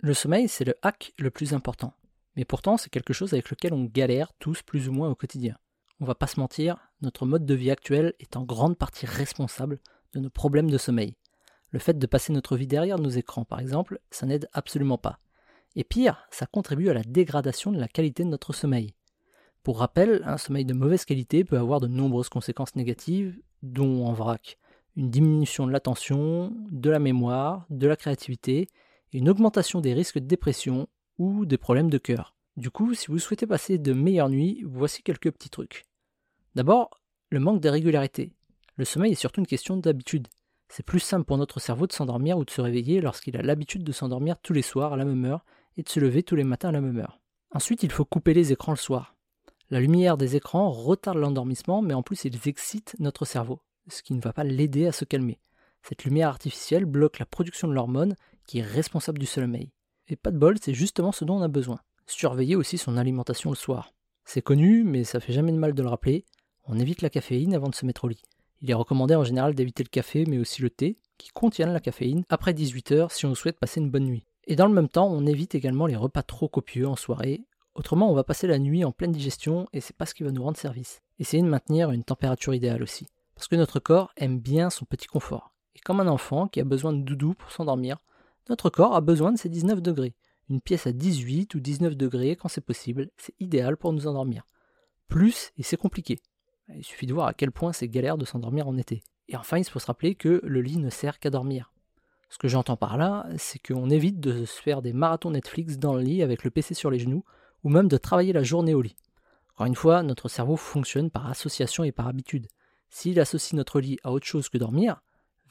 Le sommeil, c'est le hack le plus important. Mais pourtant, c'est quelque chose avec lequel on galère tous plus ou moins au quotidien. On va pas se mentir, notre mode de vie actuel est en grande partie responsable de nos problèmes de sommeil. Le fait de passer notre vie derrière nos écrans, par exemple, ça n'aide absolument pas. Et pire, ça contribue à la dégradation de la qualité de notre sommeil. Pour rappel, un sommeil de mauvaise qualité peut avoir de nombreuses conséquences négatives, dont en vrac une diminution de l'attention, de la mémoire, de la créativité, une augmentation des risques de dépression ou des problèmes de cœur. Du coup, si vous souhaitez passer de meilleures nuits, voici quelques petits trucs. D'abord, le manque de régularité. Le sommeil est surtout une question d'habitude. C'est plus simple pour notre cerveau de s'endormir ou de se réveiller lorsqu'il a l'habitude de s'endormir tous les soirs à la même heure et de se lever tous les matins à la même heure. Ensuite, il faut couper les écrans le soir. La lumière des écrans retarde l'endormissement, mais en plus ils excitent notre cerveau, ce qui ne va pas l'aider à se calmer. Cette lumière artificielle bloque la production de l'hormone qui est responsable du sommeil. Et pas de bol, c'est justement ce dont on a besoin. Surveiller aussi son alimentation le soir. C'est connu, mais ça fait jamais de mal de le rappeler. On évite la caféine avant de se mettre au lit. Il est recommandé en général d'éviter le café, mais aussi le thé, qui contiennent la caféine, après 18h si on souhaite passer une bonne nuit. Et dans le même temps, on évite également les repas trop copieux en soirée, autrement on va passer la nuit en pleine digestion et c'est pas ce qui va nous rendre service. Essayez de maintenir une température idéale aussi, parce que notre corps aime bien son petit confort. Et comme un enfant qui a besoin de doudou pour s'endormir, notre corps a besoin de ses 19 degrés. Une pièce à 18 ou 19 degrés quand c'est possible, c'est idéal pour nous endormir. Plus, et c'est compliqué. Il suffit de voir à quel point c'est galère de s'endormir en été. Et enfin, il faut se rappeler que le lit ne sert qu'à dormir. Ce que j'entends par là, c'est qu'on évite de se faire des marathons Netflix dans le lit avec le PC sur les genoux, ou même de travailler la journée au lit. Encore une fois, notre cerveau fonctionne par association et par habitude. S'il associe notre lit à autre chose que dormir,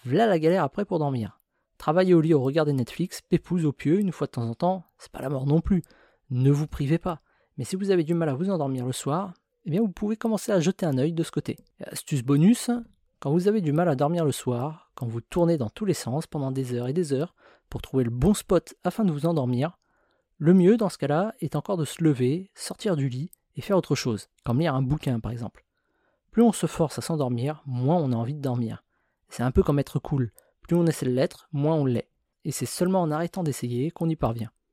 voilà la galère après pour dormir. Travailler au lit au regard des Netflix, pépouze au pieu une fois de temps en temps, c'est pas la mort non plus. Ne vous privez pas. Mais si vous avez du mal à vous endormir le soir, eh bien vous pouvez commencer à jeter un œil de ce côté. Astuce bonus, quand vous avez du mal à dormir le soir, quand vous tournez dans tous les sens pendant des heures et des heures pour trouver le bon spot afin de vous endormir, le mieux dans ce cas-là est encore de se lever, sortir du lit et faire autre chose, comme lire un bouquin par exemple. Plus on se force à s'endormir, moins on a envie de dormir. C'est un peu comme être cool. Plus on essaie de l'être, moins on l'est. Et c'est seulement en arrêtant d'essayer qu'on y parvient.